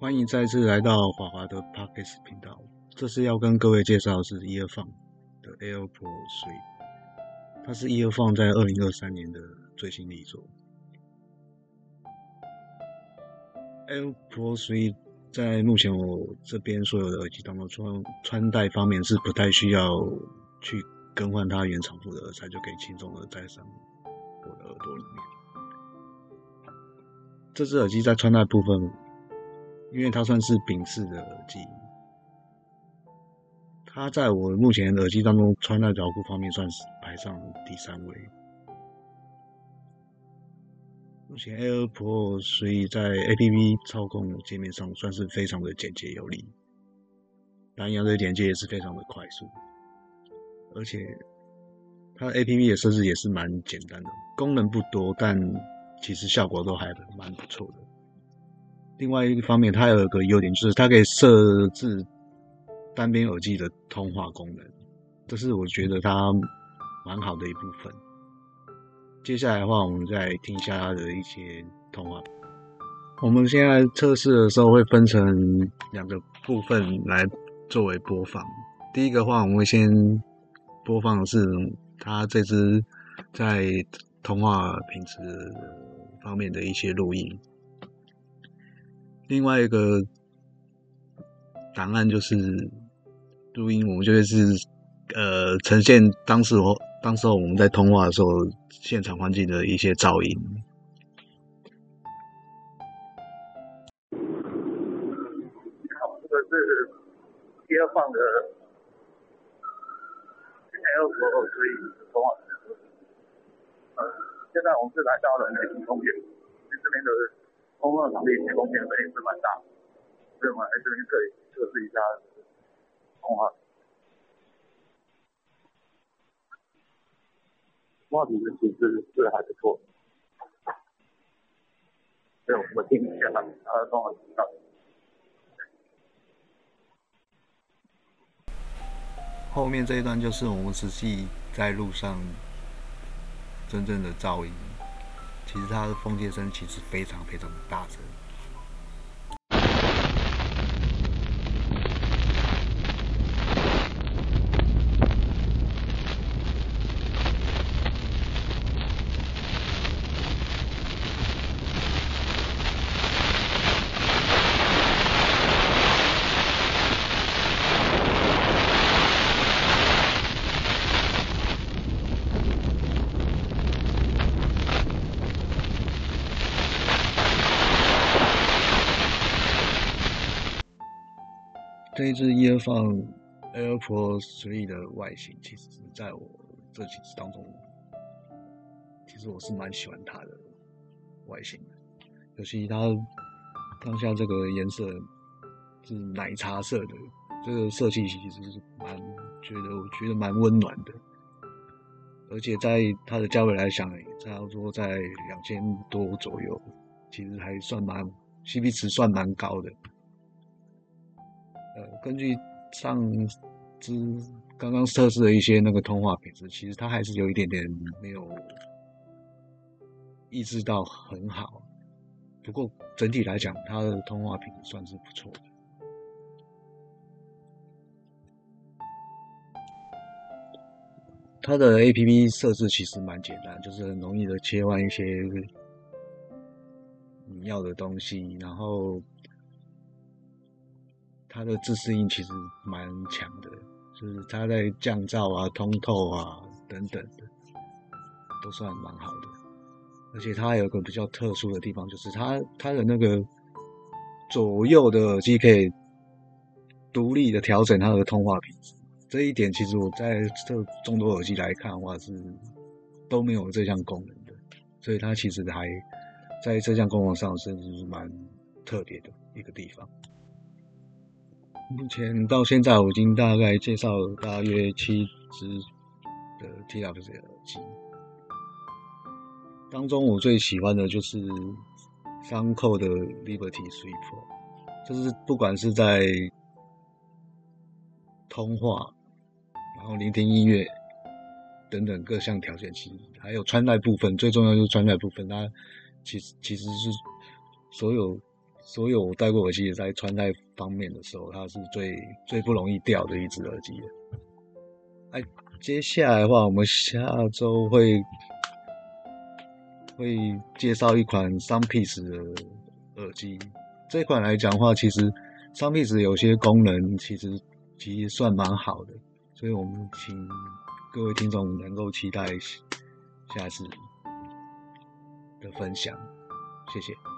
欢迎再次来到华华的 Pockets 频道。这次要跟各位介绍的是 Earphone 的 AirPod Three，它是 Earphone 在二零二三年的最新力作。AirPod Three 在目前我这边所有的耳机当中，穿穿戴方面是不太需要去更换它原厂部的耳塞，就可以轻松的戴上我的耳朵里面。这只耳机在穿戴部分，因为它算是柄式的耳机，它在我目前耳机当中穿戴牢固方面算是排上第三位。目前 AirPod 所以在 APP 操控界面上算是非常的简洁有力，蓝牙的连接也是非常的快速，而且它 APP 的设置也是蛮简单的，功能不多，但其实效果都还蛮不错的。另外一方面，它有一个优点就是它可以设置单边耳机的通话功能，这是我觉得它蛮好的一部分。接下来的话，我们再听一下它的一些通话。我们现在测试的时候会分成两个部分来作为播放。第一个话，我们会先播放的是它这支在通话品质方面的一些录音。另外一个档案就是录音，我们就是呃呈现当时我当时候我们在通话的时候现场环境的一些噪音。好，这个是第二放的 L 九二，所以通话。呃，现在我们是来到了北京空间，这边的通话场地提供面也是蛮大，所以我们来这边可以测试一下通话。通话品质其实是还不错，对，我们听一下它的通话频道。后面这一段就是我们实际在路上真正的噪音，其实它的风切声其实非常非常的大声。这一只 Earphone AirPod Three 的外形，其实在我这几只当中，其实我是蛮喜欢它的外形的，尤其它当下这个颜色是奶茶色的，这个设计其实是蛮觉得我觉得蛮温暖的，而且在它的价位来讲，差不多在两千多左右，其实还算蛮 CP 值算蛮高的。根据上支刚刚测试的一些那个通话品质，其实它还是有一点点没有抑制到很好。不过整体来讲，它的通话品质算是不错的。它的 A P P 设置其实蛮简单，就是很容易的切换一些你要的东西，然后。它的自适应其实蛮强的，就是它在降噪啊、通透啊等等的，都算蛮好的。而且它还有个比较特殊的地方，就是它它的那个左右的耳机可以独立的调整它的通话品质。这一点其实我在这众多耳机来看的话是都没有这项功能的，所以它其实还在这项功能上甚至是蛮特别的一个地方。目前到现在，我已经大概介绍了大约七支的 TWS 耳机，当中我最喜欢的就是三扣的 Liberty Three Pro，就是不管是在通话，然后聆听音乐等等各项条件，其实还有穿戴部分，最重要就是穿戴部分，它其实其实是所有所有我戴过耳机在穿戴方面的时候，它是最最不容易掉的一只耳机。哎，接下来的话，我们下周会会介绍一款 Soundpiece 的耳机。这款来讲的话，其实 Soundpiece 有些功能其实其实算蛮好的，所以我们请各位听众能够期待下次的分享。谢谢。